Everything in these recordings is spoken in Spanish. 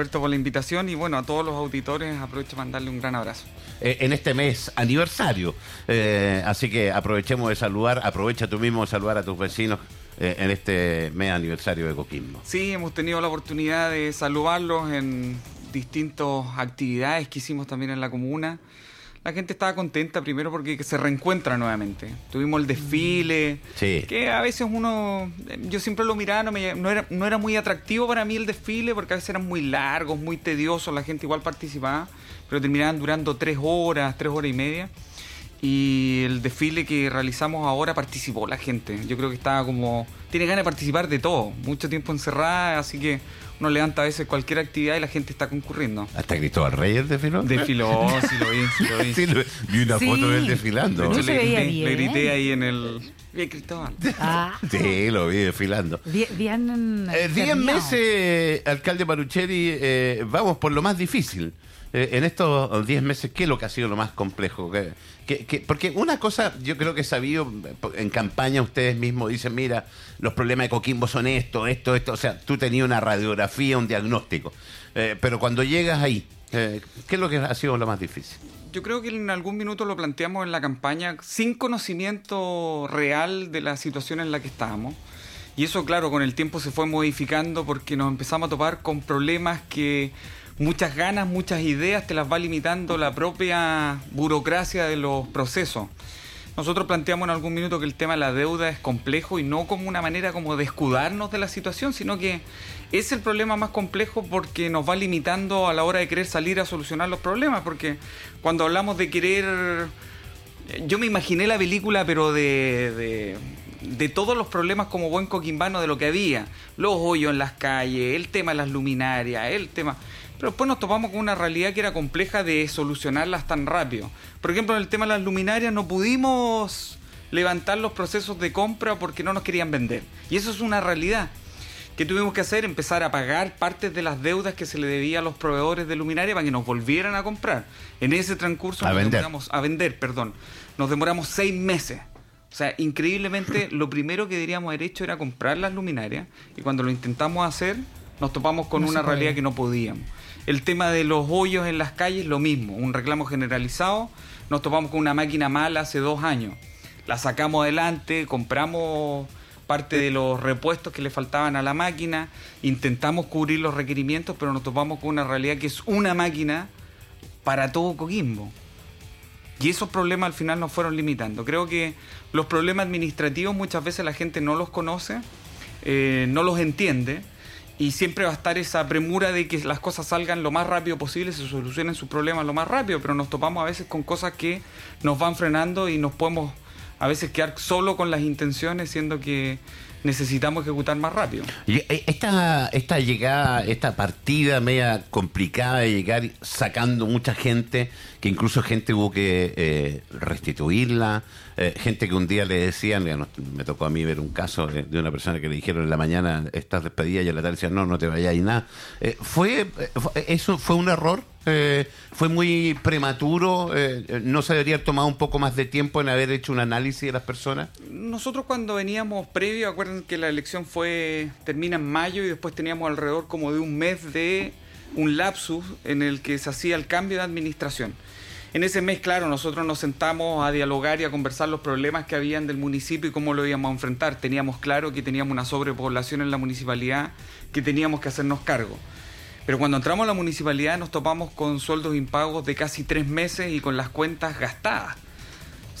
Roberto, por la invitación y bueno, a todos los auditores aprovecho para mandarle un gran abrazo. Eh, en este mes aniversario, eh, así que aprovechemos de saludar, aprovecha tú mismo de saludar a tus vecinos eh, en este mes aniversario de Coquimbo. Sí, hemos tenido la oportunidad de saludarlos en distintas actividades que hicimos también en la comuna la gente estaba contenta primero porque se reencuentra nuevamente. Tuvimos el desfile, que a veces uno, yo siempre lo miraba, no, era, no era muy atractivo para mí el desfile porque a veces eran muy largos, muy tediosos, la gente igual participaba, pero terminaban durando tres horas, tres horas y media. Y el desfile que realizamos ahora participó la gente. Yo creo que estaba como. Tiene ganas de participar de todo. Mucho tiempo encerrada, así que uno levanta a veces cualquier actividad y la gente está concurriendo. ¿Hasta Cristóbal Reyes desfiló? Desfiló, sí lo vi, sí lo vi. Sí, vi una foto de él desfilando. De hecho, le, grité, ahí en el... Bien, Cristóbal. Ah. Sí, lo vi desfilando. Bien, eh, diez meses, alcalde Marucheri, eh, vamos por lo más difícil. Eh, en estos 10 meses, ¿qué es lo que ha sido lo más complejo? porque una cosa, yo creo que he sabido, en campaña ustedes mismos dicen, mira, los problemas de Coquimbo son esto, esto, esto. O sea, tú tenías una radiografía, un diagnóstico. Eh, pero cuando llegas ahí, eh, ¿qué es lo que ha sido lo más difícil? Yo creo que en algún minuto lo planteamos en la campaña sin conocimiento real de la situación en la que estábamos. Y eso, claro, con el tiempo se fue modificando porque nos empezamos a topar con problemas que muchas ganas, muchas ideas te las va limitando la propia burocracia de los procesos. Nosotros planteamos en algún minuto que el tema de la deuda es complejo y no como una manera como de escudarnos de la situación, sino que es el problema más complejo porque nos va limitando a la hora de querer salir a solucionar los problemas, porque cuando hablamos de querer... Yo me imaginé la película, pero de, de de todos los problemas como buen coquimbano de lo que había, los hoyos en las calles, el tema de las luminarias, el tema... Pero después nos topamos con una realidad que era compleja de solucionarlas tan rápido. Por ejemplo, en el tema de las luminarias no pudimos levantar los procesos de compra porque no nos querían vender. Y eso es una realidad. ¿Qué tuvimos que hacer? Empezar a pagar partes de las deudas que se le debía a los proveedores de luminaria para que nos volvieran a comprar. En ese transcurso a nos vender. demoramos, a vender, perdón. Nos demoramos seis meses. O sea, increíblemente, lo primero que deberíamos haber hecho era comprar las luminarias y cuando lo intentamos hacer, nos topamos con una realidad que no podíamos. El tema de los hoyos en las calles, lo mismo, un reclamo generalizado. Nos topamos con una máquina mala hace dos años. La sacamos adelante, compramos parte de los repuestos que le faltaban a la máquina, intentamos cubrir los requerimientos, pero nos topamos con una realidad que es una máquina para todo Coquimbo. Y esos problemas al final nos fueron limitando. Creo que los problemas administrativos muchas veces la gente no los conoce, eh, no los entiende y siempre va a estar esa premura de que las cosas salgan lo más rápido posible, se solucionen sus problemas lo más rápido, pero nos topamos a veces con cosas que nos van frenando y nos podemos a veces quedar solo con las intenciones, siendo que necesitamos ejecutar más rápido. Eh, esta, esta llegada, esta partida media complicada de llegar sacando mucha gente, que incluso gente hubo que eh, restituirla, eh, gente que un día le decían, me tocó a mí ver un caso de, una persona que le dijeron en la mañana, estás despedida y a la tarde decían, no, no te vayas y nada. ¿fue, ¿Eso fue un error? ¿Fue muy prematuro? ¿No se debería haber tomado un poco más de tiempo en haber hecho un análisis de las personas? Nosotros cuando veníamos previo, acuerden que la elección fue termina en mayo y después teníamos alrededor como de un mes de un lapsus en el que se hacía el cambio de administración. En ese mes, claro, nosotros nos sentamos a dialogar y a conversar los problemas que habían del municipio y cómo lo íbamos a enfrentar. Teníamos claro que teníamos una sobrepoblación en la municipalidad que teníamos que hacernos cargo. Pero cuando entramos a la municipalidad nos topamos con sueldos impagos de casi tres meses y con las cuentas gastadas.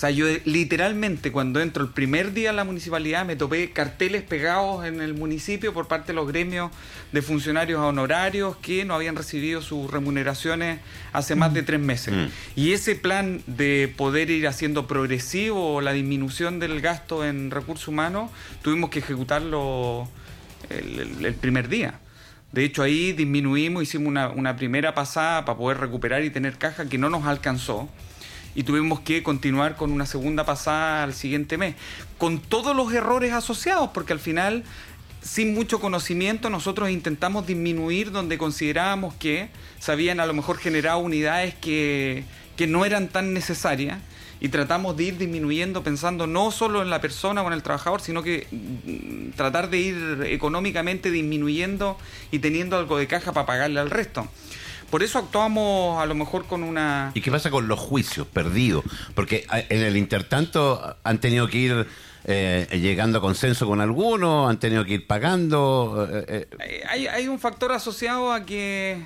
O sea, yo literalmente cuando entro el primer día a la municipalidad me topé carteles pegados en el municipio por parte de los gremios de funcionarios honorarios que no habían recibido sus remuneraciones hace más de tres meses. Mm. Y ese plan de poder ir haciendo progresivo la disminución del gasto en recursos humanos, tuvimos que ejecutarlo el primer día. De hecho, ahí disminuimos, hicimos una, primera pasada para poder recuperar y tener caja que no nos alcanzó. Y tuvimos que continuar con una segunda pasada al siguiente mes. Con todos los errores asociados, porque al final, sin mucho conocimiento, nosotros intentamos disminuir donde considerábamos que se habían a lo mejor generado unidades que, que no eran tan necesarias y tratamos de ir disminuyendo pensando no solo en la persona o en el trabajador, sino que mm, tratar de ir económicamente disminuyendo y teniendo algo de caja para pagarle al resto. Por eso actuamos a lo mejor con una... ¿Y qué pasa con los juicios perdidos? Porque en el intertanto han tenido que ir eh, llegando a consenso con algunos, han tenido que ir pagando. Eh, eh. Hay, hay un factor asociado a que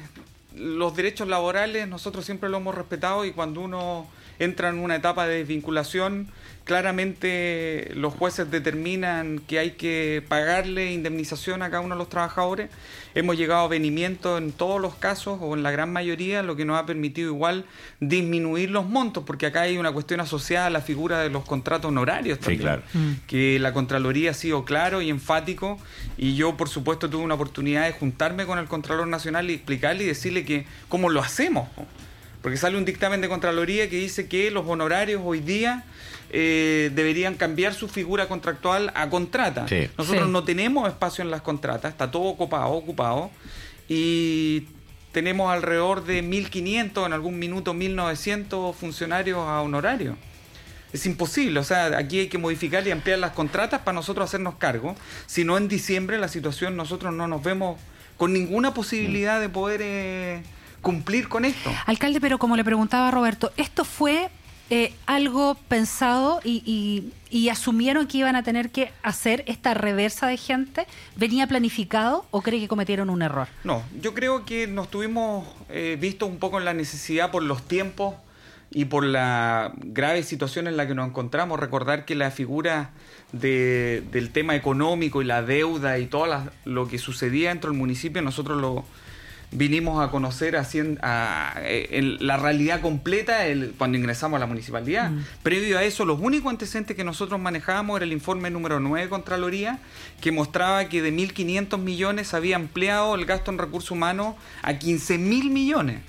los derechos laborales nosotros siempre lo hemos respetado y cuando uno entra en una etapa de desvinculación, claramente los jueces determinan que hay que pagarle indemnización a cada uno de los trabajadores. Hemos llegado a venimiento en todos los casos o en la gran mayoría, lo que nos ha permitido igual disminuir los montos, porque acá hay una cuestión asociada a la figura de los contratos honorarios también. claro. Mm. Que la Contraloría ha sido claro y enfático y yo por supuesto tuve una oportunidad de juntarme con el Contralor Nacional y explicarle y decirle que cómo lo hacemos. Porque sale un dictamen de Contraloría que dice que los honorarios hoy día eh, deberían cambiar su figura contractual a contrata. Nosotros no tenemos espacio en las contratas, está todo ocupado, ocupado. Y tenemos alrededor de 1.500, en algún minuto 1.900 funcionarios a honorario. Es imposible, o sea, aquí hay que modificar y ampliar las contratas para nosotros hacernos cargo. Si no, en diciembre la situación nosotros no nos vemos con ninguna posibilidad de poder... Eh, cumplir con esto. Alcalde, pero como le preguntaba Roberto, ¿esto fue eh, algo pensado y, asumieron que iban a tener que hacer esta reversa de gente? ¿Venía planificado o cree que cometieron un error? No, yo creo que nos tuvimos eh, visto un poco en la necesidad por los tiempos y por la grave situación en la que nos encontramos. Recordar que la figura del tema económico y la deuda y todo lo que sucedía dentro del municipio, nosotros lo vinimos a conocer a, eh, la realidad completa cuando ingresamos a la municipalidad. Mm. Previo a eso, los únicos antecedentes que nosotros manejábamos era el informe número 9 de Contraloría, que mostraba que de 1.500 millones había empleado el gasto en recursos humanos a 15.000 millones.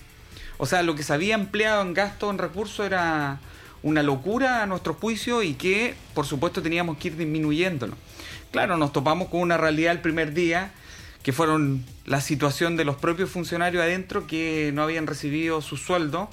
O sea, lo que se había empleado en gasto en recursos era una locura a nuestro juicio y que, por supuesto, teníamos que ir disminuyéndolo. Claro, nos topamos con una realidad el primer día que fueron la situación de los propios funcionarios adentro que no habían recibido su sueldo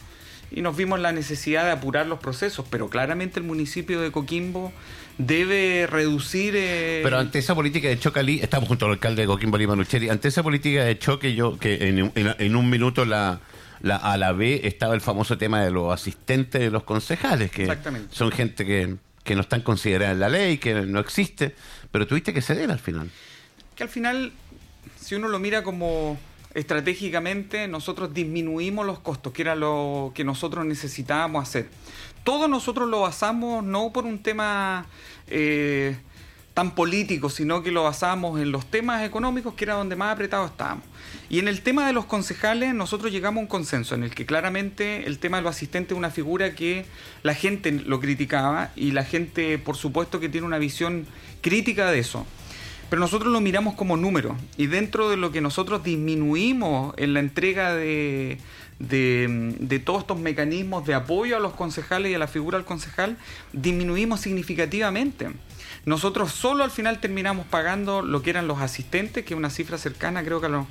y nos vimos la necesidad de apurar los procesos, pero claramente el municipio de Coquimbo debe reducir... Eh, pero ante esa política de choque, estamos junto al alcalde de Coquimbo, Lima Lucheri, ante esa política de choque, yo que en, un minuto la, la, a la B estaba el famoso tema de los asistentes de los concejales, que son gente que, que no están consideradas en la ley, que no existe, pero tuviste que ceder al final. Que al final si uno lo mira como estratégicamente, nosotros disminuimos los costos, que era lo que nosotros necesitábamos hacer. Todo nosotros lo basamos no por un tema eh, tan político, sino que lo basamos en los temas económicos, que era donde más apretados estábamos. Y en el tema de los concejales, nosotros llegamos a un consenso en el que claramente el tema de los asistentes es una figura que la gente lo criticaba y la gente, por supuesto, que tiene una visión crítica de eso. Pero nosotros lo miramos como número y dentro de lo que nosotros disminuimos en la entrega de, de, todos estos mecanismos de apoyo a los concejales y a la figura del concejal, disminuimos significativamente. Nosotros solo al final terminamos pagando lo que eran los asistentes, que es una cifra cercana creo que a los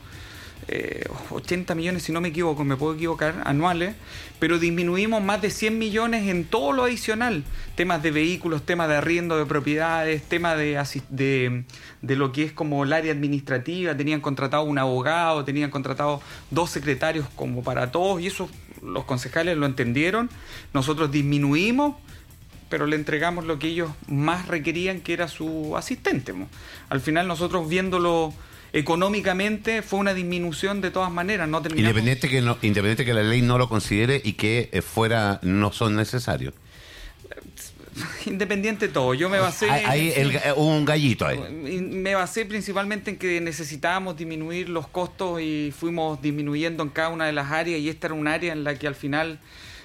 80 eh, millones, si no me equivoco, me puedo equivocar, anuales, pero disminuimos más de 100 millones en todo lo adicional. Temas de vehículos, temas de arriendo de propiedades, temas de, de, de lo que es como el área administrativa, tenían contratado un abogado, tenían contratado dos secretarios como para todos, y eso los concejales lo entendieron. Nosotros disminuimos pero le entregamos lo que ellos más requerían, que era su asistente. Al final nosotros viéndolo económicamente fue una disminución de todas maneras. No independiente, que no, independiente que la ley no lo considere y que eh, fuera no son necesarios. Independiente de todo, yo me basé... Hay, un gallito ahí. Me basé principalmente en que necesitábamos disminuir los costos y fuimos disminuyendo en cada una de las áreas y esta era un área en la que al final,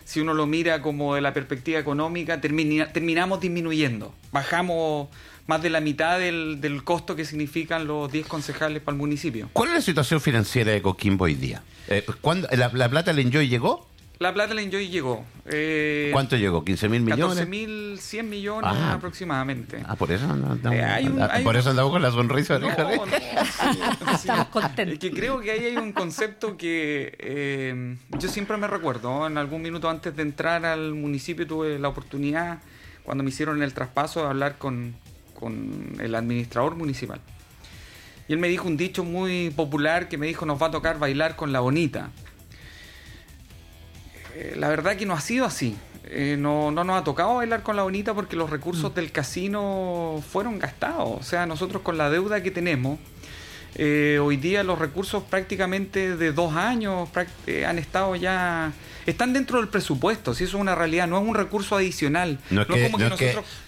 si uno lo mira como de la perspectiva económica, terminamos disminuyendo. Bajamos más de la mitad del, costo que significan los 10 concejales para el municipio. ¿Cuál es la situación financiera de Coquimbo hoy día? Eh, la, plata del Enjoy llegó? La plata del Enjoy llegó. Eh, ¿Cuánto llegó? ¿15 mil millones? 14.100 millones ah. aproximadamente. Ah, por eso andamos, eh, por eso andamos con la sonrisa. No, no, Estamos contentos. Es que creo que ahí hay un concepto que eh, yo siempre me recuerdo. En algún minuto antes de entrar al municipio tuve la oportunidad, cuando me hicieron el traspaso, de hablar con, con el administrador municipal. Y él me dijo un dicho muy popular que me dijo, nos va a tocar bailar con la bonita. Eh, la verdad que no ha sido así. Eh, no, no, nos ha tocado bailar con la bonita porque los recursos mm. del casino fueron gastados. O sea, nosotros con la deuda que tenemos, eh, hoy día los recursos prácticamente de dos años han estado ya están dentro del presupuesto, si eso es una realidad, no es un recurso adicional. No es, que,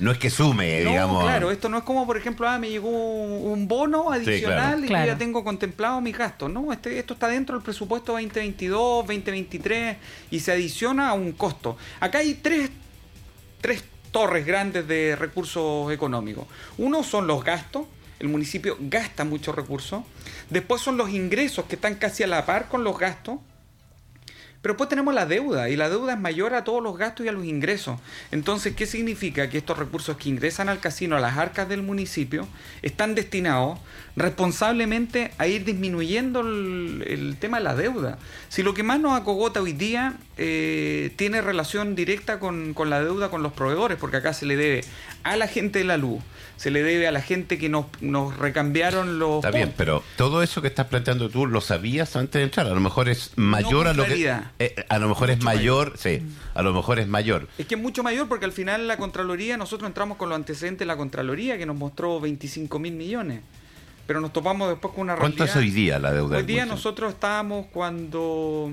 no es, que, sume, digamos. Claro, esto no es como, por ejemplo, ah, me llegó un bono adicional y ya tengo contemplado mis gastos. No, este, esto está dentro del presupuesto 2022, 2023 y se adiciona a un costo. Acá hay tres, tres torres grandes de recursos económicos. Uno son los gastos, el municipio gasta muchos recursos. Después son los ingresos que están casi a la par con los gastos. Pero después tenemos la deuda y la deuda es mayor a todos los gastos y a los ingresos. Entonces, ¿qué significa? Que estos recursos que ingresan al casino, a las arcas del municipio, están destinados responsablemente a ir disminuyendo el, tema de la deuda. Si lo que más nos acogota hoy día eh, tiene relación directa con, con la deuda con los proveedores, porque acá se le debe a la gente de la luz, se le debe a la gente que nos, nos recambiaron los... Está bien, pero todo eso que estás planteando tú lo sabías antes de entrar. A lo mejor es mayor a lo que... Eh, a lo mejor es mayor, sí, a lo mejor es mayor. Es que es mucho mayor porque al final la Contraloría, nosotros entramos con los antecedentes de la Contraloría que nos mostró 25 mil millones. Pero nos topamos después con una realidad... ¿Cuánto es hoy día la deuda? Hoy día nosotros estábamos cuando...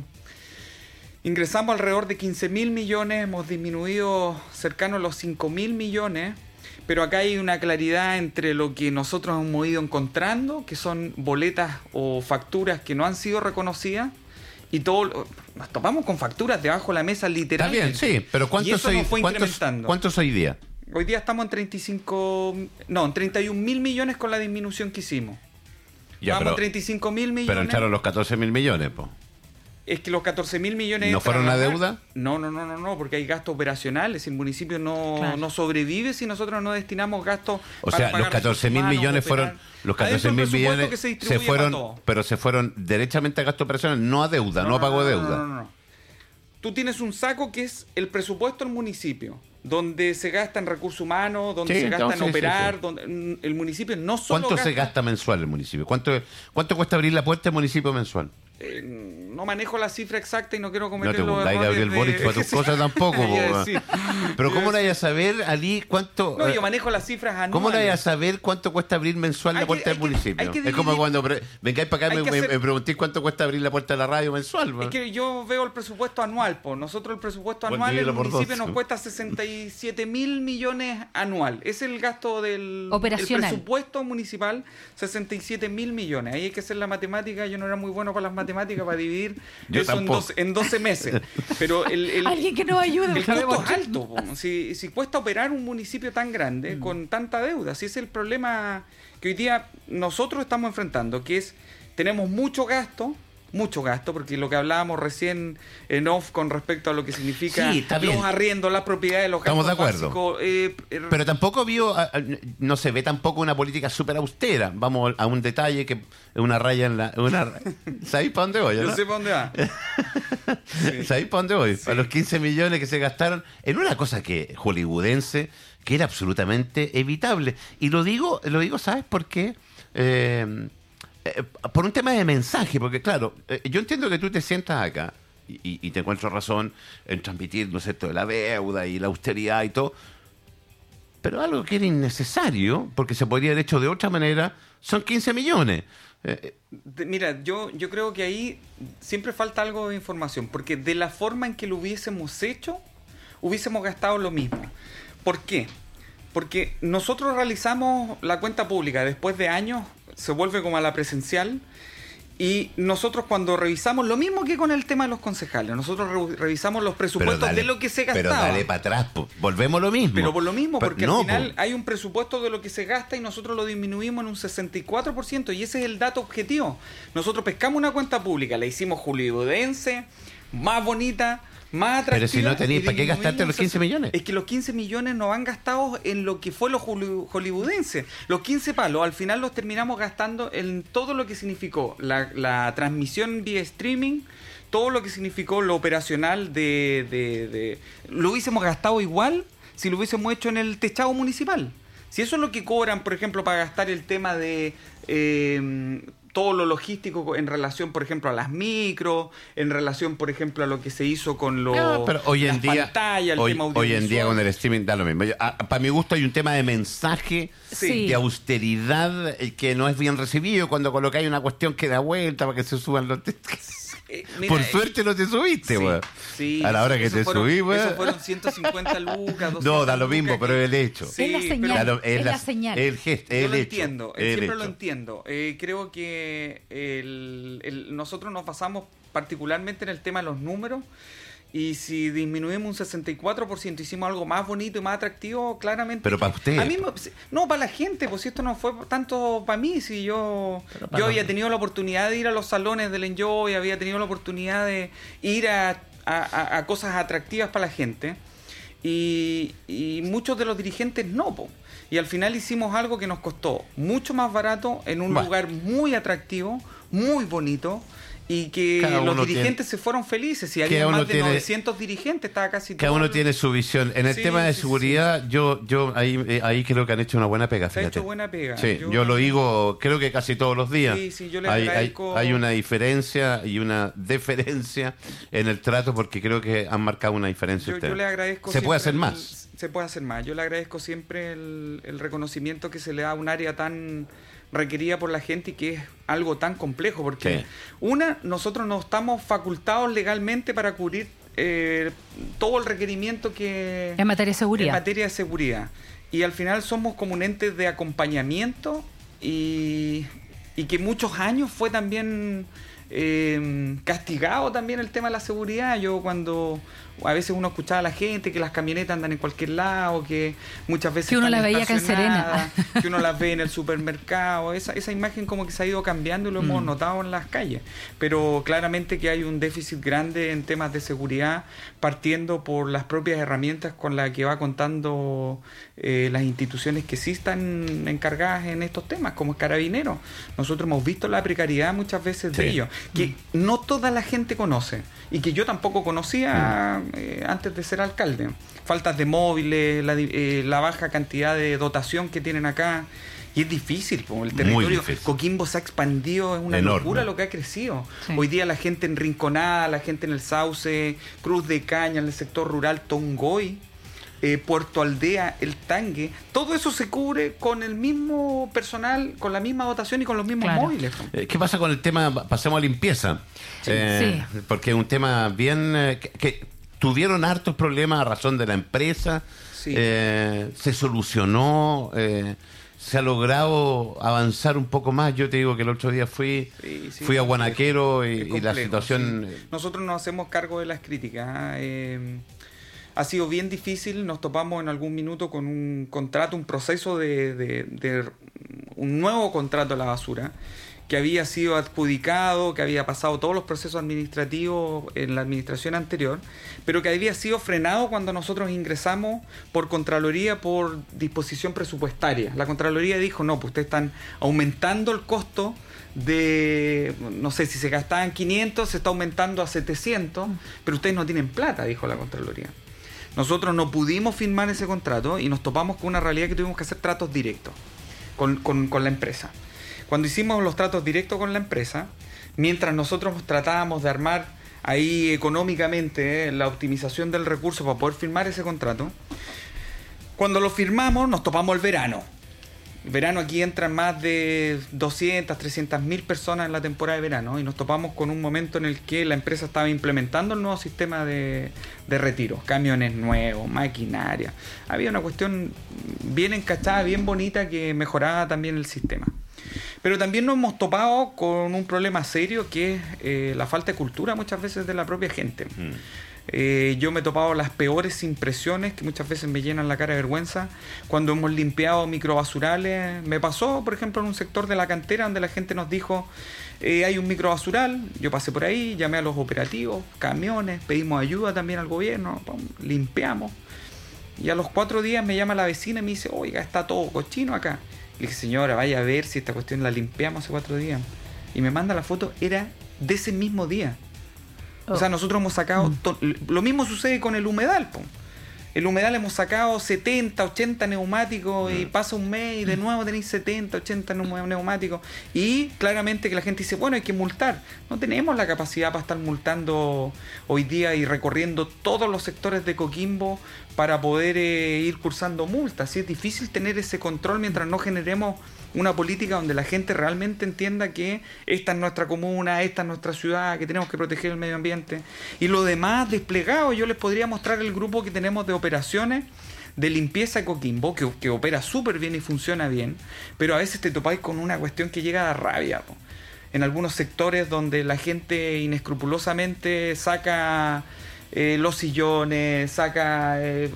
Ingresamos alrededor de 15 mil millones, hemos disminuido cercano a los 5 mil millones pero acá hay una claridad entre lo que nosotros hemos ido encontrando, que son boletas o facturas que no han sido reconocidas, y todo nos topamos con facturas debajo de la mesa literalmente. Está bien, sí, pero ¿cuántos, hoy, ¿cuántos, ¿cuántos hoy día? Hoy día estamos en 35, no, en 31 mil millones con la disminución que hicimos. Ya, estamos en 35 mil millones. Pero entraron los 14 mil millones, pues es que los 14 mil millones... ¿No fueron la deuda? No, no, no, no, no, porque hay gastos operacionales. El municipio no, no sobrevive si nosotros no destinamos gastos... O sea, los 14 mil millones fueron... Los 14 mil millones se, fueron, pero se fueron derechamente a gasto operacional, no a deuda, no, a pago de deuda. No, no, no. Tú tienes un saco que es el presupuesto del municipio donde se gasta en recursos humanos, donde se gasta en operar, donde el municipio no solo ¿Cuánto se gasta mensual el municipio? ¿Cuánto, ¿Cuánto cuesta abrir la puerta del municipio mensual? Eh, no manejo la cifra exacta y no quiero cometer no te los Gabriel Boric para tus cosas tampoco. Pero ¿cómo le vayas a saber, Ali, cuánto... No, yo manejo las cifras anuales. ¿Cómo le vayas a saber cuánto cuesta abrir mensual la puerta del municipio? es como cuando vengáis para acá y me, preguntéis cuánto cuesta abrir la puerta de la radio mensual. Es que yo veo el presupuesto anual. Pues. Nosotros el presupuesto anual el municipio nos cuesta 67 mil millones anual. Es el gasto del presupuesto municipal, 67 mil millones. Ahí hay que hacer la matemática. Yo no era muy bueno para las matemáticas matemática para dividir eso en, 12 meses. Pero el, Alguien que nos ayude. El costo es alto. Si, cuesta operar un municipio tan grande, mm. con tanta deuda, si es el problema que hoy día nosotros estamos enfrentando, que es tenemos mucho gasto, mucho gasto, porque lo que hablábamos recién en off con respecto a lo que significa los arriendos, las propiedades, los gastos Estamos de acuerdo. Eh, eh, Pero tampoco vio, no se ve tampoco una política súper austera. Vamos a un detalle que una raya en la... Una, ¿Sabéis para dónde voy? Yo sé para dónde va. ¿Sabéis para dónde voy? A los 15 millones que se gastaron en una cosa que hollywoodense, que era absolutamente evitable. Y lo digo, lo digo ¿sabes por qué? Eh, eh, por un tema de mensaje, porque claro, eh, yo entiendo que tú te sientas acá y, te encuentro razón en transmitir, ¿no sé, de la deuda y la austeridad y todo, pero algo que era innecesario, porque se podría haber hecho de otra manera, son 15 millones. Eh, mira, yo, yo creo que ahí siempre falta algo de información, porque de la forma en que lo hubiésemos hecho, hubiésemos gastado lo mismo. ¿Por qué? Porque nosotros realizamos la cuenta pública después de años se vuelve como a la presencial. Y nosotros cuando revisamos, lo mismo que con el tema de los concejales, nosotros revisamos los presupuestos de lo que se gastaba. Pero dale para atrás, volvemos lo mismo. Pero por lo mismo, porque al final hay un presupuesto de lo que se gasta y nosotros lo disminuimos en un 64% y ese es el dato objetivo. Nosotros pescamos una cuenta pública, la hicimos julibudense, más bonita, más atractiva. Pero si no tenéis, ¿para qué gastarte los 15 ese- millones? Es que los 15 millones no van gastados en lo que fue lo holly- hollywoodense. Los 15 palos, al final los terminamos gastando en todo lo que significó la, la transmisión vía streaming, todo lo que significó lo operacional de, de- de- Lo hubiésemos gastado igual si lo hubiésemos hecho en el techado municipal. Si eso es lo que cobran, por ejemplo, para gastar el tema de eh, todo lo logístico en relación, por ejemplo, a las micros, en relación, por ejemplo, a lo que se hizo con los No, pero hoy en día, pantallas, el hoy, tema hoy en día con el streaming da lo mismo. Yo- a- para mi gusto hay un tema de mensaje, Sí. de austeridad eh, que no es bien recibido cuando colocáis una cuestión que da vuelta para que se suban los... Eh, mira, Por eh, suerte no te subiste, sí, weón. sí, a la hora que te fueron- subí, weón. Eso fueron 150 lucas, 200 No, da lo lucas mismo, pero que- el hecho. Es la señal. lo- es la señal. El gesto, Yo el lo hecho, entiendo, el siempre lo entiendo. Eh, creo que el- el- nosotros nos basamos particularmente en el tema de los números y si disminuimos un 64%, hicimos algo más bonito y más atractivo, claramente. Pero para usted. A mí me- no, para la gente, pues si esto no fue tanto para mí, si yo, yo había tenido la oportunidad de ir a los salones del Enjoy, había tenido la oportunidad de ir a, a- a- a cosas atractivas para la gente. Y, y muchos de los dirigentes no, po. Y al final hicimos algo que nos costó mucho más barato en un Bueno. lugar muy atractivo, muy bonito. Y que Cada los dirigentes se fueron felices. Y había más de tiene- 900 dirigentes, estaba casi Cada todo uno el- tiene su visión. En el Sí, tema de sí, seguridad, yo yo ahí, eh, ahí creo que han hecho una buena pega. Se ha fíjate. hecho buena pega. Sí, yo, Yo- lo digo, creo que casi todos los días. Sí, sí, yo le hay, hay, una diferencia y una deferencia en el trato porque creo que han marcado una diferencia. Yo, yo le agradezco. Se puede hacer el- más. se puede hacer más. Yo le agradezco siempre el, el reconocimiento que se le da a un área tan requerida por la gente y que es algo tan complejo. Porque, Sí. una, nosotros no estamos facultados legalmente para cubrir eh, todo el requerimiento que. En materia de seguridad. En materia de seguridad. Y al final somos como un ente de acompañamiento y, y que muchos años fue también eh, castigado también el tema de la seguridad. Yo cuando a veces uno escuchaba a la gente que las camionetas andan en cualquier lado, que muchas veces... Que uno las veía acá en Serena. estacionadas, Que uno las ve en el supermercado. Esa, esa imagen como que se ha ido cambiando y lo hemos Mm. notado en las calles. Pero claramente que hay un déficit grande en temas de seguridad partiendo por las propias herramientas con las que va contando eh, las instituciones que sí están encargadas en estos temas, como es Carabinero. Nosotros hemos visto la precariedad muchas veces de ellos, que no toda la gente conoce y que yo tampoco conocía eh, antes de ser alcalde. Faltas de móviles, la, eh, la baja cantidad de dotación que tienen acá. Y es difícil, po, el territorio difícil. Coquimbo se ha expandido, es una Enorme. locura lo que ha crecido. Sí. Hoy día la gente en Rinconada, la gente en el Sauce, Cruz de Caña, en el sector rural Tongoy, eh, Puerto Aldea, El Tangue, todo eso se cubre con el mismo personal, con la misma dotación y con los mismos Claro. móviles. po. Eh, ¿Qué pasa con el tema? Pasemos a limpieza. Eh, Porque es un tema bien. eh, que, que tuvieron hartos problemas a razón de la empresa. Sí. Eh, se solucionó. eh, se ha logrado avanzar un poco más. Yo te digo que el otro día fui, Sí, sí, fui a. Guanaquero y, la situación. Nosotros nos hacemos cargo de las críticas. ¿ah? Eh, ha sido bien difícil. Nos topamos en algún minuto con un contrato, un proceso de, de- de un nuevo contrato a la basura que había sido adjudicado, que había pasado todos los procesos administrativos en la administración anterior, pero que había sido frenado cuando nosotros ingresamos por Contraloría por disposición presupuestaria. La Contraloría dijo, no, pues ustedes están aumentando el costo de, no sé, si se gastaban 500, se está aumentando a 700, pero ustedes no tienen plata, dijo la Contraloría. Nosotros no pudimos firmar ese contrato y nos topamos con una realidad que tuvimos que hacer tratos directos con, con- con la empresa. Cuando hicimos los tratos directos con la empresa, mientras nosotros tratábamos de armar ahí económicamente eh, la optimización del recurso para poder firmar ese contrato, cuando lo firmamos nos topamos el verano. Verano aquí entran más de 200, 300 mil personas en la temporada de verano y nos topamos con un momento en el que la empresa estaba implementando el nuevo sistema de, de retiro, camiones nuevos, maquinaria. Había una cuestión bien encachada, bien bonita que mejoraba también el sistema. Pero también nos hemos topado con un problema serio que es eh, la falta de cultura muchas veces de la propia gente. Mm. Eh, yo me he topado las peores impresiones que muchas veces me llenan la cara de vergüenza cuando hemos limpiado microbasurales. Me pasó, por ejemplo, en un sector de la cantera donde la gente nos dijo, eh, hay un microbasural, yo pasé por ahí, llamé a los operativos, camiones, pedimos ayuda también al gobierno, pum, limpiamos. Y a los cuatro días me llama la vecina y me dice, oiga, está todo cochino acá. Le dije, señora, vaya a ver si esta cuestión la limpiamos hace cuatro días. Y me manda la foto, era de ese mismo día. O sea, nosotros hemos sacado. to- Lo mismo sucede con el humedal, po. El humedal hemos sacado 70, 80 neumáticos y pasa un mes y de nuevo tenéis 70, 80 neu- neumáticos. Y claramente que la gente dice, bueno, hay que multar. No tenemos la capacidad para estar multando hoy día y recorriendo todos los sectores de Coquimbo para poder eh, ir cursando multas. Sí, es difícil tener ese control mientras no generemos una política donde la gente realmente entienda que esta es nuestra comuna, esta es nuestra ciudad, que tenemos que proteger el medio ambiente. Y lo demás desplegado, yo les podría mostrar el grupo que tenemos de operaciones de limpieza de Coquimbo, que, que opera súper bien y funciona bien, pero a veces te topáis con una cuestión que llega a rabia. En algunos sectores donde la gente inescrupulosamente saca eh, los sillones, saca eh,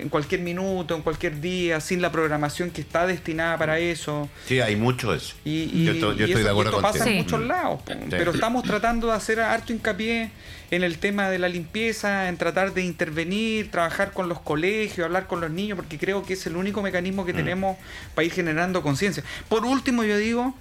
en cualquier minuto, en cualquier día, sin la programación que está destinada para eso. Sí, hay mucho eso. Y, y- yo estoy, yo y estoy eso- de y acuerdo esto pasa contigo. en muchos Mm. lados. Sí. pero estamos tratando de hacer harto hincapié en el tema de la limpieza, en tratar de intervenir, trabajar con los colegios, hablar con los niños, porque creo que es el único mecanismo que Mm. tenemos para ir generando conciencia. Por último, yo digo,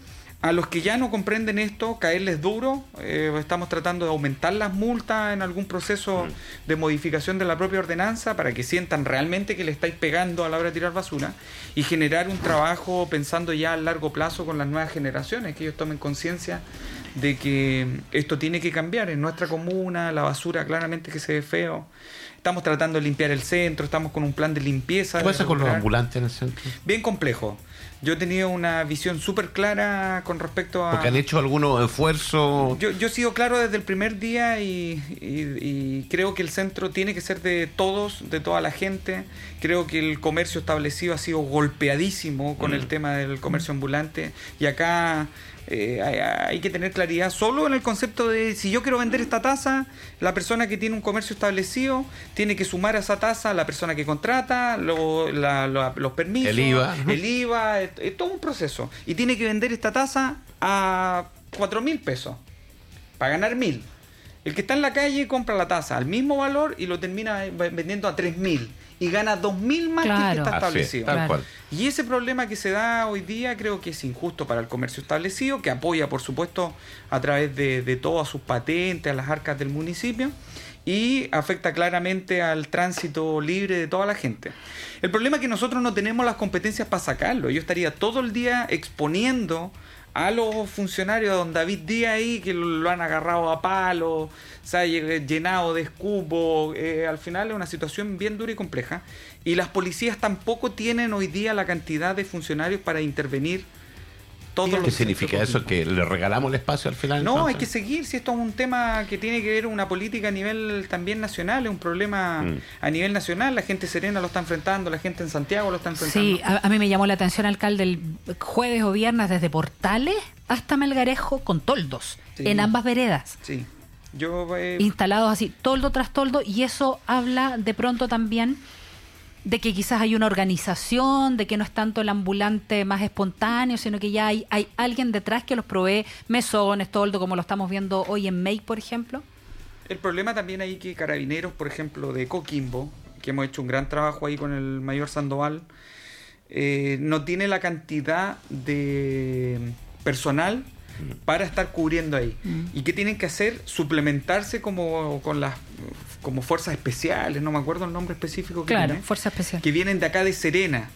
a los que ya no comprenden esto, caerles duro, eh, estamos tratando de aumentar las multas en algún proceso Mm. de modificación de la propia ordenanza para que sientan realmente que le estáis pegando a la hora de tirar basura y generar un trabajo pensando ya a largo plazo con las nuevas generaciones, que ellos tomen conciencia de que esto tiene que cambiar en nuestra comuna, la basura claramente que se ve feo. Estamos tratando de limpiar el centro, estamos con un plan de limpieza. ¿Qué pasa con los ambulantes en el centro? Bien complejo. Yo he tenido una visión súper clara con respecto a... Porque han hecho algunos esfuerzos. Yo, yo he sido claro desde el primer día y, y- y creo que el centro tiene que ser de todos, de toda la gente. Creo que el comercio establecido ha sido golpeadísimo con el tema del comercio ambulante y acá eh, hay, hay que tener claridad solo en el concepto de si yo quiero vender esta taza, la persona que tiene un comercio establecido tiene que sumar a esa taza a la persona que contrata, lo- la- la- los permisos, El IVA. el IVA, es, es todo un proceso. Y tiene que vender esta taza a 4 mil pesos para ganar mil. El que está en la calle compra la taza al mismo valor y lo termina vendiendo a 3 mil y gana 2 mil más que el que está Así establecido. tal Claro. cual. Y ese problema que se da hoy día creo que es injusto para el comercio establecido, que apoya, por supuesto, a través de, de todas sus patentes, a las arcas del municipio, y afecta claramente al tránsito libre de toda la gente. El problema es que nosotros no tenemos las competencias para sacarlo. Yo estaría todo el día exponiendo a los funcionarios, a don David Díaz ahí, que lo, han agarrado a palo, se ha lle- llenado de escupo. eh, al final es una situación bien dura y compleja. Y las policías tampoco tienen hoy día la cantidad de funcionarios para intervenir todos ¿Qué significa eso? ¿Que le regalamos el espacio al final? no, hay que seguir, si esto es un tema que tiene que ver una política a nivel también nacional, es un problema Mm. a nivel nacional, la gente serena lo está enfrentando, la gente en Santiago lo está enfrentando. Sí, a, a mí me llamó la atención, alcalde, el jueves o viernes desde Portales hasta Melgarejo con toldos Sí. en ambas veredas. Sí. Yo eh, instalados así, toldo tras toldo, y eso habla de pronto también de que quizás hay una organización, de que no es tanto el ambulante más espontáneo, sino que ya hay, hay alguien detrás que los provee mesones, toldo, como lo estamos viendo hoy en Make, por ejemplo. El problema también ahí que Carabineros, por ejemplo, de Coquimbo, que hemos hecho un gran trabajo ahí con el mayor Sandoval, eh, no tiene la cantidad de personal para estar cubriendo ahí. ¿Y qué tienen que hacer? Suplementarse como con las como fuerzas especiales, no me acuerdo el nombre específico que Claro, Fuerza Especial. que vienen de acá de Serena.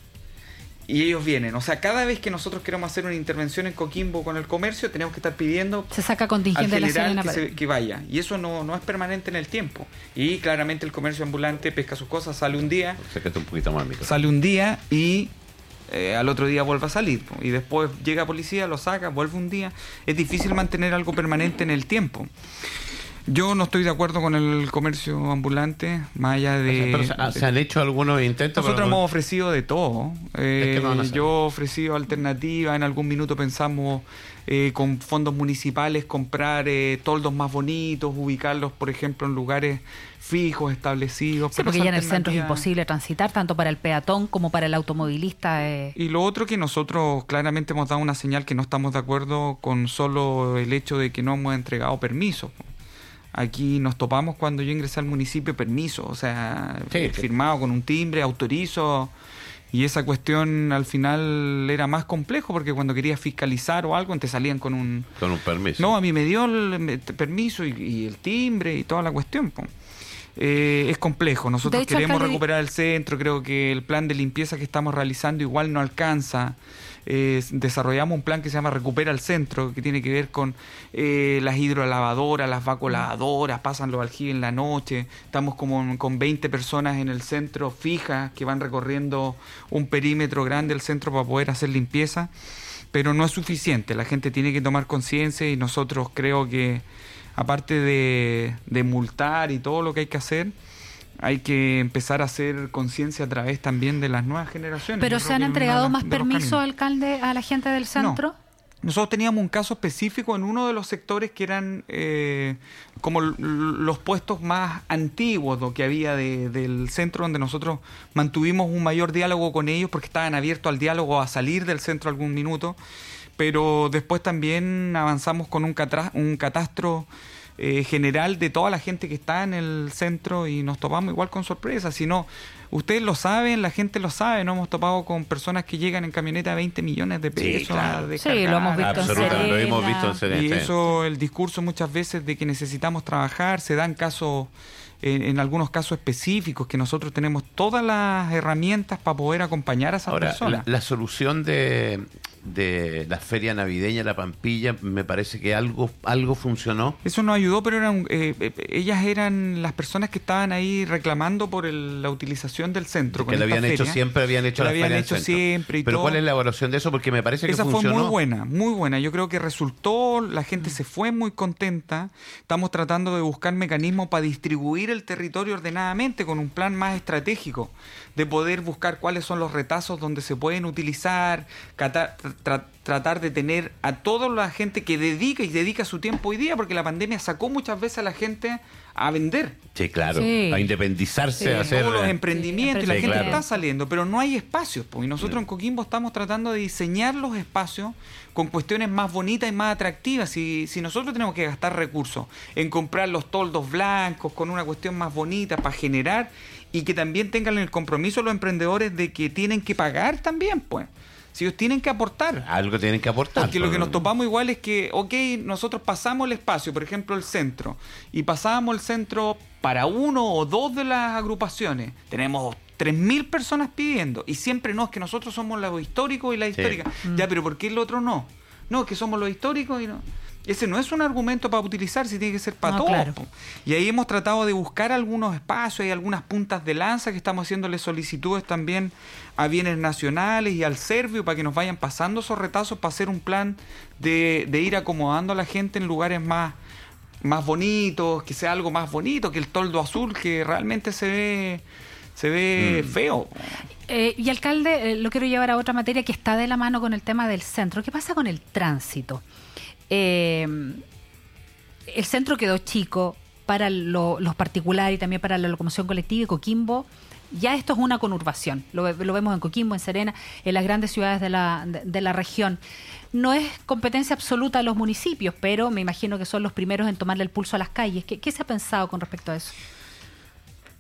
Y ellos vienen. O sea, cada vez que nosotros queremos hacer una intervención en Coquimbo con el comercio, tenemos que estar pidiendo Se saca al contingente de la Serena. que, se- vaya. Y eso no, no es permanente en el tiempo. Y claramente el comercio ambulante pesca sus cosas, sale un día, Acércate un poquito más al sale un día y eh, al otro día vuelve a salir. Y después llega policía, lo saca, vuelve un día. Es difícil mantener algo permanente en el tiempo. Yo no estoy de acuerdo con el comercio ambulante, más allá de... Pero se- se han hecho algunos intentos. Nosotros pero- hemos ofrecido de todo. Eh, Es que yo he ofrecido alternativas. En algún minuto pensamos eh, con fondos municipales comprar eh, toldos más bonitos, ubicarlos, por ejemplo, en lugares fijos, establecidos. Sí, porque ya en el centro es imposible transitar, tanto para el peatón como para el automovilista. eh. Y lo otro que nosotros claramente hemos dado una señal que no estamos de acuerdo con solo el hecho de que no hemos entregado permisos. Aquí nos topamos cuando yo ingresé al municipio permiso, o sea, Sí, sí. firmado con un timbre, autorizo, y esa cuestión al final era más complejo porque cuando querías fiscalizar o algo te salían con un... Con un permiso. No, a mí me dio el me- permiso y, y el timbre y toda la cuestión. po. Eh, es complejo. Nosotros hecho, queremos recuperar el centro. Creo que el plan de limpieza que estamos realizando igual no alcanza. Eh, desarrollamos un plan que se llama Recupera el Centro, que tiene que ver con eh, las hidrolavadoras, las vacolavadoras, pasan los aljibes en la noche. Estamos como con 20 personas en el centro fijas que van recorriendo un perímetro grande del centro para poder hacer limpieza pero no es suficiente. La gente tiene que tomar conciencia y nosotros creo que, aparte de, de multar y todo lo que hay que hacer, hay que empezar a hacer conciencia a través también de las nuevas generaciones. Pero Yo se han entregado más permisos, alcalde, a la gente del centro. Nosotros teníamos un caso específico en uno de los sectores que eran eh, como los puestos más antiguos lo que había de- del centro, donde nosotros mantuvimos un mayor diálogo con ellos porque estaban abiertos al diálogo a salir del centro algún minuto, pero después también avanzamos con un, un catastro eh, general de toda la gente que está en el centro y nos topamos igual con sorpresa. Si no, ustedes lo saben, la gente lo sabe, no hemos topado con personas que llegan en camioneta de 20 millones de pesos. claro. a Sí, lo hemos visto Absolutamente, lo hemos visto en Serena. y eso, el discurso muchas veces de que necesitamos trabajar, se dan casos, en, en algunos casos específicos, que nosotros tenemos todas las herramientas para poder acompañar a esas Ahora, la, personas. la solución de, de la feria navideña, la Pampilla, me parece que algo, algo funcionó. Eso nos ayudó, pero eran, eh, eh, ellas eran las personas que estaban ahí reclamando por el- la utilización del centro. que lo habían hecho siempre, habían hecho la habían feria hecho siempre y Pero todo. ¿cuál es la evaluación de eso? Porque me parece que Esa funcionó. fue muy buena, muy buena. Yo creo que resultó, la gente se fue muy contenta. Estamos tratando de buscar mecanismos para distribuir el territorio ordenadamente con un plan más estratégico, de poder buscar cuáles son los retazos donde se pueden utilizar, tra- tratar de tener a toda la gente que dedica y dedica su tiempo hoy día, porque la pandemia sacó muchas veces a la gente a vender. Sí, claro. Sí. A independizarse, Sí. a hacer. todos los eh, emprendimientos y la Sí, gente claro. está saliendo, pero no hay espacios. y nosotros en. Coquimbo estamos tratando de diseñar los espacios con cuestiones más bonitas y más atractivas. Si, si nosotros tenemos que gastar recursos en comprar los toldos blancos con una cuestión más bonita para generar y que también tengan el compromiso los emprendedores de que tienen que pagar también, pues. Si ellos tienen que aportar. Algo tienen que aportar. Porque lo que pues. nos topamos igual es que, ok, nosotros pasamos el espacio, por ejemplo el centro, y pasábamos el centro para uno o dos de las agrupaciones. Tenemos 3.000 personas pidiendo, y siempre no, es que nosotros somos los históricos y la Sí. histórica. Ya, pero ¿por qué el otro no? No, es que somos los históricos y no. Ese no es un argumento para utilizar, si tiene que ser para No, todos. claro. Y ahí hemos tratado de buscar algunos espacios y algunas puntas de lanza que estamos haciéndole solicitudes también a bienes nacionales y al Servio para que nos vayan pasando esos retazos para hacer un plan de, de ir acomodando a la gente en lugares más, más bonitos, que sea algo más bonito que el toldo azul que realmente se ve, se ve Mm. feo. Eh, y alcalde, eh, lo quiero llevar a otra materia que está de la mano con el tema del centro. ¿Qué pasa con el tránsito? Eh, el centro quedó chico para lo- los particulares y también para la locomoción colectiva y Coquimbo. Ya esto es una conurbación. Lo, ve- lo vemos en Coquimbo, en Serena, en las grandes ciudades de la, de, la región. No es competencia absoluta de los municipios, pero me imagino que son los primeros en tomarle el pulso a las calles. ¿Qué, qué se ha pensado con respecto a eso?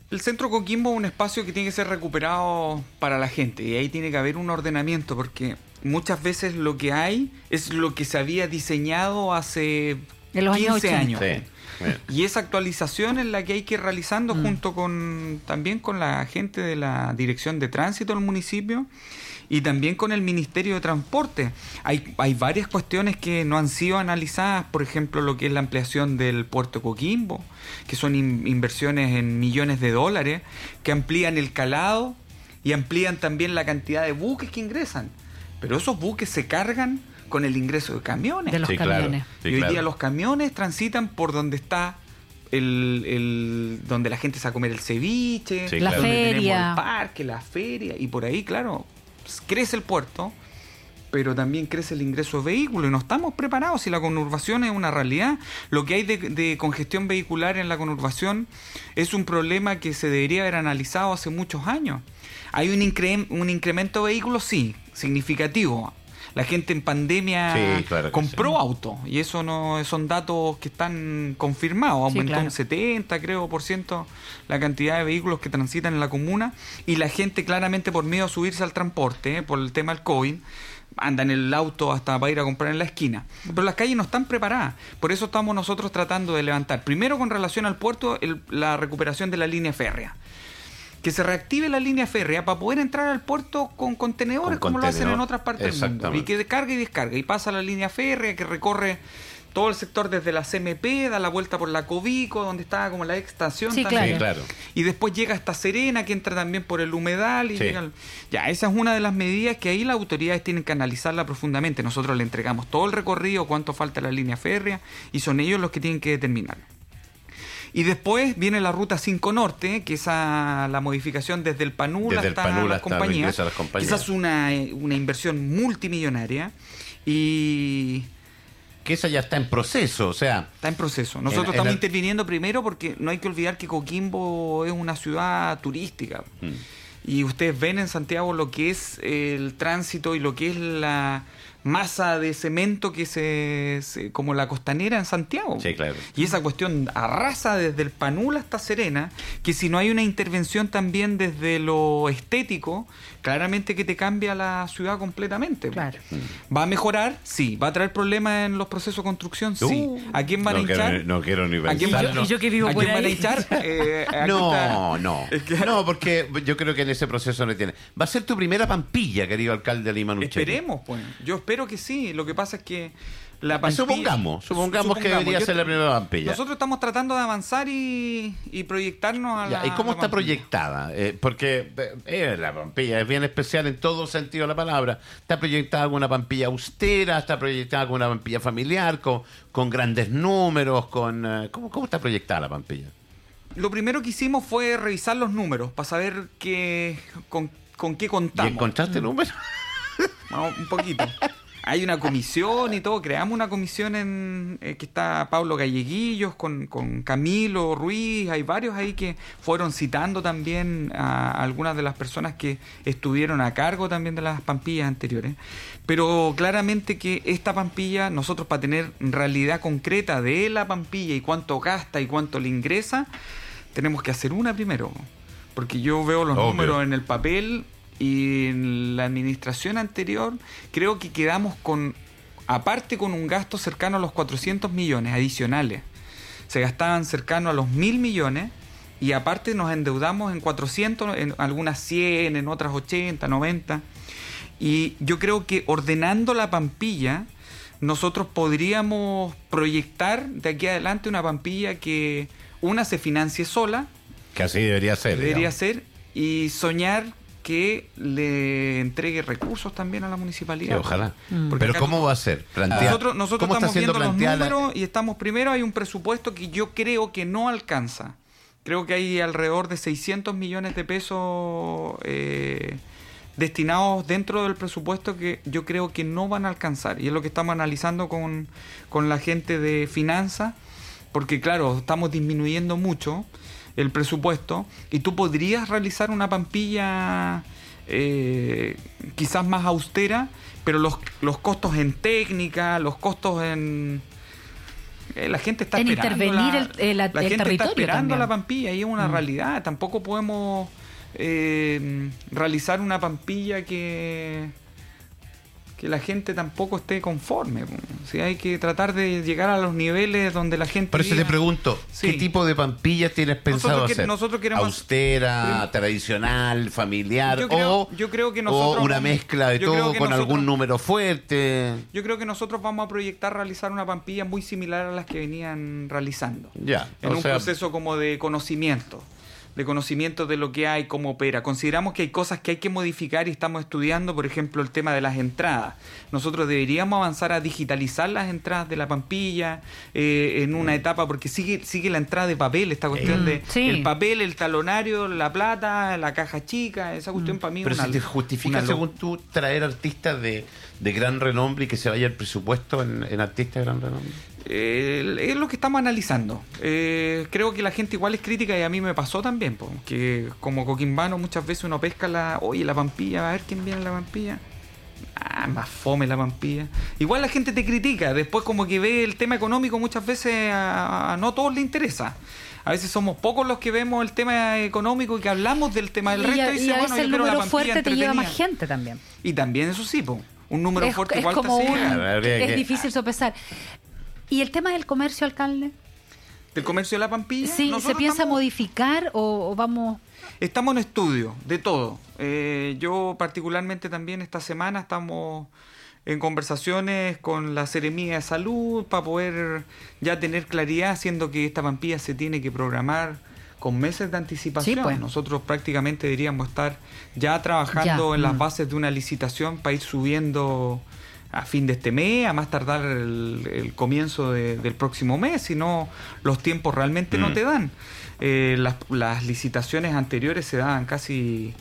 El centro Coquimbo es un espacio que tiene que ser recuperado para la gente y ahí tiene que haber un ordenamiento porque muchas veces lo que hay es lo que se había diseñado hace En los años 15 80. años. Sí, bien. Y esa actualización es la que hay que ir realizando Mm. junto con también con la gente de la Dirección de Tránsito del municipio y también con el Ministerio de Transporte. Hay, hay varias cuestiones que no han sido analizadas, por ejemplo, lo que es la ampliación del puerto Coquimbo, que son in- inversiones en millones de dólares, que amplían el calado y amplían también la cantidad de buques que ingresan. Pero esos buques se cargan con el ingreso de camiones. De los Sí, claro. camiones. Sí, y hoy claro. día los camiones transitan por donde está el, el- donde la gente se va a comer el ceviche, Sí, La claro. donde tenemos feria. el parque, la feria, y por ahí, claro, pues, crece el puerto, pero también crece el ingreso de vehículos y no estamos preparados si la conurbación es una realidad. Lo que hay de, de congestión vehicular en la conurbación es un problema que se debería haber analizado hace muchos años. Hay un, incre- un incremento de vehículos, sí, significativo. La gente en pandemia Sí, claro que compró sí. auto y eso no son datos que están confirmados. Sí, Aumentó claro. un 70, creo, por ciento la cantidad de vehículos que transitan en la comuna y la gente claramente por miedo a subirse al transporte, eh, por el tema del COVID, anda en el auto hasta para ir a comprar en la esquina. Pero las calles no están preparadas. Por eso estamos nosotros tratando de levantar, primero con relación al puerto, el- la recuperación de la línea férrea. Que se reactive la línea férrea para poder entrar al puerto con contenedores, Con como lo hacen en otras partes del mundo. Y que descarga y descarga. Y pasa la línea férrea que recorre todo el sector desde la CMP, da la vuelta por la Covico, donde estaba como la extensión. Sí, también. Sí, claro. Y después llega hasta Serena, que entra también por el humedal. Y Sí. llega al- Ya, esa es una de las medidas que ahí las autoridades tienen que analizarla profundamente. Nosotros le entregamos todo el recorrido, cuánto falta la línea férrea, y son ellos los que tienen que determinar. Y después viene la ruta 5 Norte, que es a la modificación desde el Panul Desde el hasta Panul las hasta compañías. las compañías. Quizás una, eh, una inversión multimillonaria y Que esa ya está en proceso, o sea, Está en proceso. Nosotros En- en estamos el- interviniendo primero porque no hay que olvidar que Coquimbo es una ciudad turística. Mm. Y ustedes ven en Santiago lo que es el tránsito y lo que es la masa de cemento que se, se- como la costanera en Santiago. Sí, claro. Y esa cuestión arrasa desde el Panul hasta Serena, que si no hay una intervención también desde lo estético, claramente que te cambia la ciudad completamente. Claro. ¿Va a mejorar? Sí. ¿Va a traer problemas en los procesos de construcción? Sí. Uh, ¿A quién van no a quiero hinchar? ni- no quiero ni ¿A quién van- pensarlo. Y yo que vivo ¿A por quién van a ahí. hinchar? Eh, No, está- no. No, porque yo creo que en ese proceso no tiene. Va a ser tu primera pampilla, querido alcalde Lima Nucci. Esperemos, pues. Yo espero que sí. Lo que pasa es que la pampilla- Supongamos, supongamos que debería ser la primera pampilla. Nosotros estamos tratando de avanzar y, y proyectarnos a Ya, la ¿Y cómo la está proyectada? Eh, porque eh, eh, la pampilla es bien especial en todo sentido de la palabra. ¿Está proyectada con una pampilla austera? ¿Está proyectada con una pampilla familiar? ¿Con, con grandes números? con eh, ¿cómo, ¿Cómo está proyectada la pampilla? Lo primero que hicimos fue revisar los números para saber qué, con, con qué ¿Y contamos. encontraste números? Vamos, un poquito. Hay una comisión y todo. Creamos una comisión en eh, que está Pablo Galleguillos con, con Camilo Ruiz. Hay varios ahí que fueron citando también a algunas de las personas que estuvieron a cargo también de las pampillas anteriores. Pero claramente que esta pampilla, nosotros para tener realidad concreta de la pampilla y cuánto gasta y cuánto le ingresa, tenemos que hacer una primero. Porque yo veo los Obvio. números en el papel y en la administración anterior creo que quedamos con, aparte con un gasto cercano a los 400 millones adicionales. Se gastaban cercano a los mil millones y aparte nos endeudamos en 400, en algunas 100, en otras 80, 90. Y yo creo que ordenando la pampilla, nosotros podríamos proyectar de aquí adelante una pampilla que una se financie sola, Que así debería ser. debería digamos. ser, y soñar que le entregue recursos también a la Sí, municipalidad. ojalá. Porque Pero ¿cómo va a ser? Plantea- nosotros, nosotros ¿Cómo está estamos viendo los planteada números y estamos primero hay un presupuesto que yo creo que no alcanza. Creo que hay alrededor de 600 millones de pesos eh, destinados dentro del presupuesto que yo creo que no van a alcanzar. Y es lo que estamos analizando con, con la gente de finanzas, porque claro, estamos disminuyendo mucho el presupuesto y tú podrías realizar una pampilla eh, quizás más austera, pero los, los costos en técnica, los costos en... eh, la gente está En esperando intervenir la, el- el- la el gente está esperando también. la pampilla y es una realidad. Tampoco podemos eh, realizar una pampilla que que la gente tampoco esté conforme. Sí, hay que tratar de llegar a los niveles donde la gente. Por eso te diga- pregunto, ¿qué tipo de pampilla tienes pensado Nosotros que- hacer? nosotros queremos- ¿Austera, tradicional, familiar? Yo creo- o, yo creo que o nosotros una vamos- mezcla de todo con nosotros- algún número fuerte? Yo creo que nosotros vamos a proyectar realizar una pampilla muy similar a las que venían realizando. Ya, En o un sea, proceso como de conocimiento. De conocimiento de lo que hay, cómo opera. Consideramos que hay cosas que hay que modificar y estamos estudiando, por ejemplo, el tema de las entradas. Nosotros deberíamos avanzar a digitalizar las entradas de la Pampilla eh, en una etapa, porque sigue, sigue la entrada de papel, esta cuestión de Sí. el papel, el talonario, la plata, la caja chica, esa cuestión para mí Pero una- si te justifica, según tú, traer artistas de, de gran renombre y que se vaya el presupuesto en, en artistas de gran renombre. Eh, es lo que estamos analizando. Eh, creo que la gente igual es crítica y a mí me pasó también, po, que como coquimbano muchas veces uno pesca la, oye, la pampilla, a ver quién viene en la pampilla. Ah, más fome la pampilla. Igual la gente te critica, después como que ve el tema económico muchas veces a, a no todos le interesa. A veces somos pocos los que vemos el tema económico y que hablamos del tema del y, resto a, y, y dice, a bueno, veces yo el número pampilla fuerte te lleva más gente también. Y también eso sí, po, un número Es, fuerte es igual como te un- es difícil sopesar. ¿Y el tema del comercio, alcalde? ¿Del comercio de la pampilla? Sí, ¿se piensa estamos- modificar o, o vamos...? Estamos en estudio de todo. Eh, yo particularmente también esta semana estamos en conversaciones con la Seremía de Salud para poder ya tener claridad, siendo que esta pampilla se tiene que programar con meses de anticipación. Sí, pues. Nosotros prácticamente deberíamos estar ya trabajando Ya. en las Mm. bases de una licitación para ir subiendo a fin de este mes, a más tardar el, el comienzo de- del próximo mes, si no los tiempos realmente no Mm. te dan. Eh, las, las licitaciones anteriores se daban casi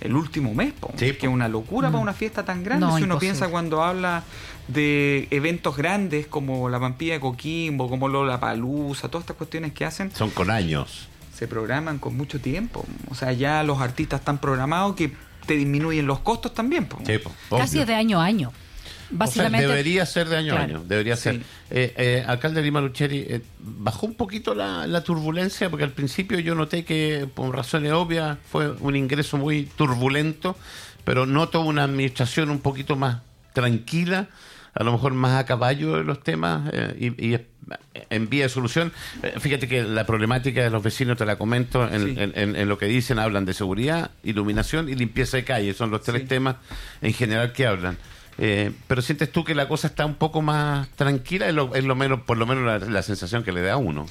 el último mes, po, Sí, que es una locura Mm. para una fiesta tan grande. No, si uno imposible. piensa cuando habla de eventos grandes como la Pampilla de Coquimbo, como Lola Palusa, todas estas cuestiones que hacen, Son con años. se programan con mucho tiempo. O sea, ya los artistas están programados que te disminuyen los costos también. po. Sí, po, Casi de año a año. O sea, Básicamente... debería ser de año a año, debería Sí. ser. Eh, eh, alcalde Lima Lucheri, eh, bajó un poquito la, la turbulencia, porque al principio yo noté que, por razones obvias, fue un ingreso muy turbulento, pero noto una administración un poquito más tranquila, a lo mejor más a caballo de los temas eh, y, y en vía de solución. Fíjate que la problemática de los vecinos, te la comento, en, Sí. en- en- en lo que dicen, hablan de seguridad, iluminación y limpieza de calle, son los tres Sí. temas en general que hablan. Eh, pero sientes tú que la cosa está un poco más tranquila, es lo, es lo menos, por lo menos la, la sensación que le da a uno.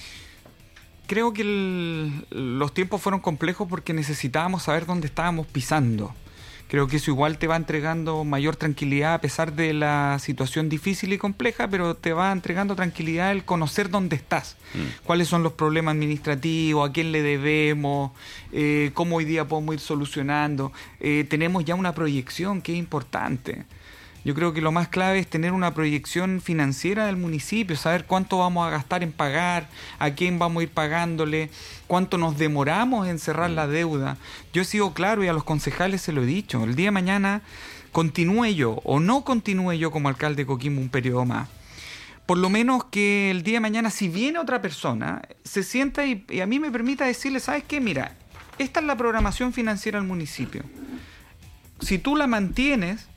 Creo que el- los tiempos fueron complejos porque necesitábamos saber dónde estábamos pisando. Creo que eso igual te va entregando mayor tranquilidad a pesar de la situación difícil y compleja, pero te va entregando tranquilidad el conocer dónde estás, cuáles son los problemas administrativos, a quién le debemos, eh, cómo hoy día podemos ir solucionando. Eh, tenemos ya una proyección que es importante. Yo creo que lo más clave es tener una proyección financiera del municipio, saber cuánto vamos a gastar en pagar, a quién vamos a ir pagándole, cuánto nos demoramos en cerrar la deuda. Yo he sido claro y a los concejales se lo he dicho. El día de mañana continúe yo o no continúe yo como alcalde de Coquimbo un periodo más. Por lo menos que el día de mañana, si viene otra persona, se sienta y, a mí me permita decirle, ¿sabes qué? Mira, esta es la programación financiera del municipio. Si tú la mantienes,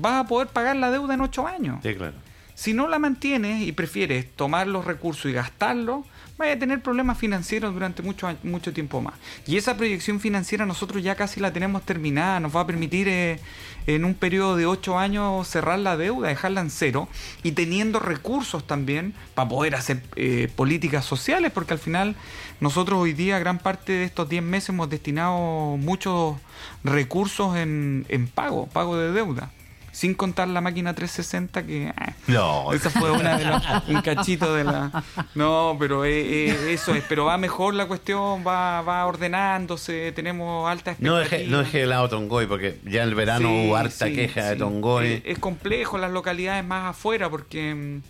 vas a poder pagar la deuda en ocho años. Sí, claro. Si no la mantienes y prefieres tomar los recursos y gastarlos, vaya a tener problemas financieros durante mucho, mucho tiempo más. Y esa proyección financiera nosotros ya casi la tenemos terminada, nos va a permitir eh, en un periodo de ocho años cerrar la deuda, dejarla en cero y teniendo recursos también para poder hacer eh, políticas sociales, porque al final nosotros hoy día gran parte de estos 10 meses hemos destinado muchos recursos en, en pago, pago de deuda. Sin contar la máquina 360 que... ah, No, esa fue una de las- un cachito de la. No, pero eh, eh, eso es. Pero va mejor la cuestión, va, va ordenándose, tenemos alta no expectativa. deje, no deje de lado Tongoy, porque ya en el verano Sí, hubo harta sí, queja de. Tongoy. Eh, es complejo las localidades más afuera porque mm,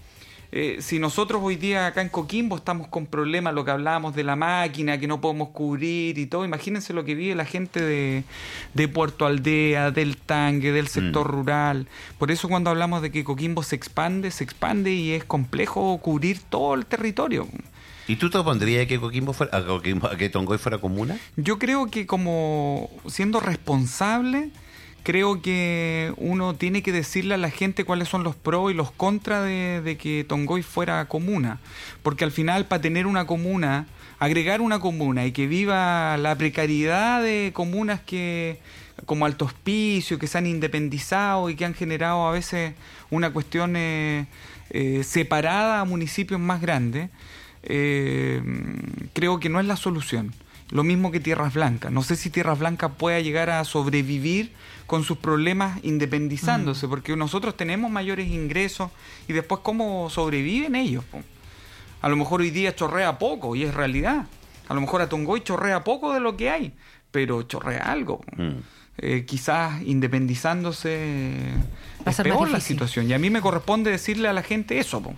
eh, si nosotros hoy día acá en Coquimbo estamos con problemas, lo que hablábamos de la máquina que no podemos cubrir y todo, imagínense lo que vive la gente de, de Puerto Aldea, del Tangue, del sector Mm. rural. Por eso cuando hablamos de que Coquimbo se expande, se expande y es complejo cubrir todo el territorio. ¿Y tú te opondrías que Coquimbo fuera, a, Coquimbo- a que Tongoy fuera comuna? Yo creo que como siendo responsable, creo que uno tiene que decirle a la gente cuáles son los pros y los contras de, que Tongoy fuera comuna. Porque al final, para tener una comuna, agregar una comuna y que viva la precariedad de comunas que como Alto Hospicio, que se han independizado y que han generado a veces una cuestión eh, eh, separada a municipios más grandes, eh, creo que no es la solución. Lo mismo que Tierras Blancas. No sé si Tierras Blancas pueda llegar a sobrevivir con sus problemas independizándose, porque nosotros tenemos mayores ingresos y después cómo sobreviven ellos. A lo mejor hoy día chorrea poco y es realidad. A lo mejor a Tongoy chorrea poco de lo que hay, pero chorrea algo. Mm. Eh, quizás independizándose Va es peor la situación. Y a mí me corresponde decirle a la gente eso. po.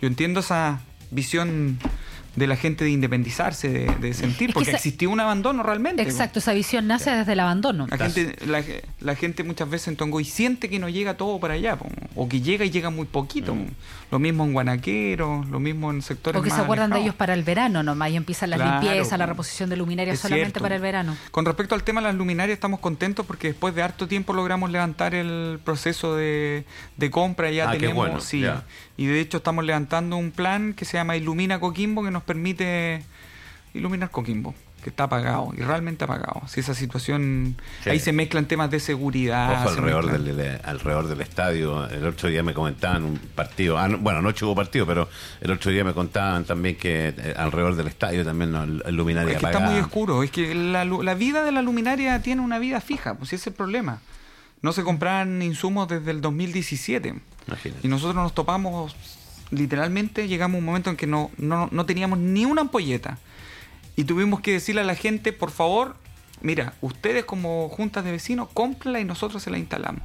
Yo entiendo esa visión de la gente de independizarse, de, de sentir, Es que porque esa- existió un abandono realmente. Exacto, esa visión nace desde el abandono. La gente, la, la gente muchas veces en Tongoy siente que no llega todo para allá, po, o que llega y llega muy poquito. po. Lo mismo en Guanaquero, lo mismo en sectores O que se acuerdan de ellos para el verano nomás y empiezan las Claro, limpiezas, la po. reposición de luminarias solamente cierto. para el verano. Con respecto al tema de las luminarias, estamos contentos porque después de harto tiempo logramos levantar el proceso de, de compra. Ya Ah, qué tenemos, bueno, sí. ya. Y de hecho estamos levantando un plan que se llama Ilumina Coquimbo que nos permite iluminar Coquimbo, que está apagado y realmente apagado. Si esa situación, Sí. ahí se mezclan temas de seguridad. Ojo alrededor del, alrededor del estadio. El otro día me comentaban un partido. ah, no- bueno, anoche hubo partido, pero el otro día me contaban también que eh, alrededor del estadio también no, el, luminaria Es que está muy oscuro. Es que la, la vida de la luminaria tiene una vida fija, pues ese es el problema. No se compraban insumos desde el 2017. Imagínate. Y nosotros nos topamos, literalmente llegamos a un momento en que no, no, no teníamos ni una ampolleta. Y tuvimos que decirle a la gente, por favor, mira, ustedes como juntas de vecinos, cómprenla y nosotros se la instalamos.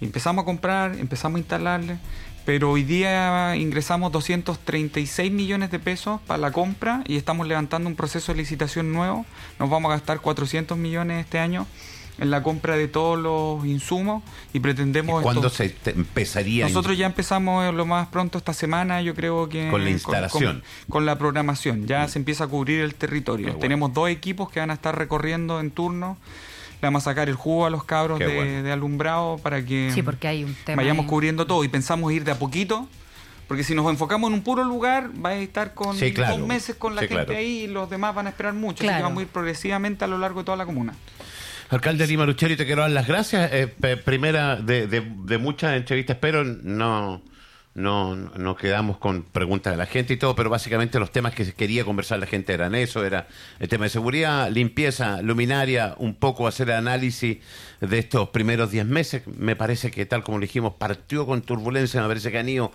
Empezamos a comprar, empezamos a instalarle, pero hoy día ingresamos 236 millones de pesos para la compra y estamos levantando un proceso de licitación nuevo. Nos vamos a gastar 400 millones este año en la compra de todos los insumos y pretendemos... ¿Cuándo esto- se te- empezaría? nosotros ya empezamos eh, lo más pronto esta semana, yo creo que... Con la instalación. Con, con la programación, ya se empieza a cubrir el territorio. Bueno. Tenemos dos equipos que van a estar recorriendo en turno. Le vamos a sacar el jugo a los cabros de, bueno. de alumbrado para que Sí, porque hay un tema. vayamos ahí. cubriendo todo y pensamos ir de a poquito. Porque si nos enfocamos en un puro lugar, va a estar con Sí, claro. dos meses con la Sí, gente claro. ahí y los demás van a esperar mucho. Así que vamos a ir progresivamente a lo largo de toda la comuna. Alcalde Lima Lucheri, te quiero dar las gracias. Eh, primera de, de- muchas entrevistas, pero no, no, no quedamos con preguntas de la gente y todo, pero básicamente los temas que quería conversar la gente eran eso, era el tema de seguridad, limpieza, luminaria, un poco hacer análisis de estos primeros 10 meses. Me parece que tal como dijimos, partió con turbulencia, me parece que han ido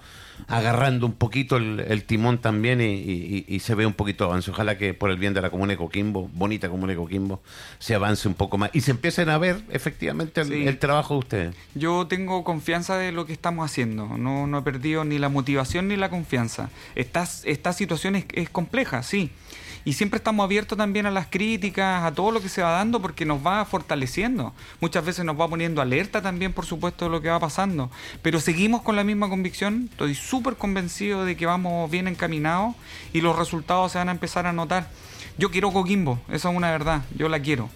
agarrando un poquito el, el timón también y, y- y se ve un poquito avance. Ojalá que por el bien de la comuna de Coquimbo, bonita comuna de Coquimbo, se avance un poco más y se empiecen a ver efectivamente el, Sí. el trabajo de ustedes. Yo tengo confianza de lo que estamos haciendo. No, no he perdido ni la motivación ni la confianza. Esta, esta situación es, es compleja, sí. Y siempre estamos abiertos también a las críticas, a todo lo que se va dando, porque nos va fortaleciendo. Muchas veces nos va poniendo alerta también, por supuesto, de lo que va pasando. Pero seguimos con la misma convicción. Estoy súper convencido de que vamos bien encaminados y los resultados se van a empezar a notar. Yo quiero Coquimbo, esa es una verdad. Yo la quiero.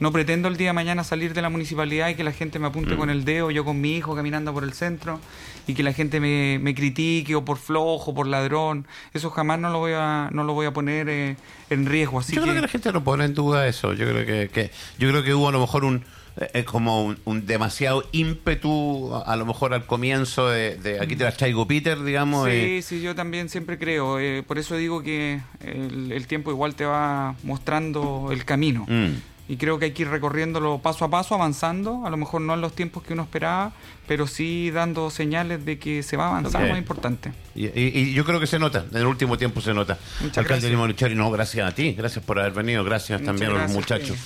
No pretendo el día de mañana salir de la municipalidad y que la gente me apunte con el dedo, yo con mi hijo caminando por el centro, y que la gente me, me critique o por flojo, por ladrón. Eso jamás no lo voy a, no lo voy a poner eh, en riesgo. Así yo que, creo que la gente no pone en duda eso. Yo creo que, que- yo creo que hubo a lo mejor un eh, eh, como un, un demasiado ímpetu a, lo mejor al comienzo de, de aquí te las traigo Peter, digamos. Sí, sí, yo también siempre creo. eh, por eso digo que el, el tiempo igual te va mostrando el camino. mm. Y creo que hay que ir recorriéndolo paso a paso, avanzando. A lo mejor no en los tiempos que uno esperaba, pero sí dando señales de que se va avanzando, Ok. es importante. Y, y- y yo creo que se nota, en el último tiempo se nota. Muchas Alcalde gracias. Lima no, gracias a ti, gracias por haber venido, gracias Muchas también a los muchachos.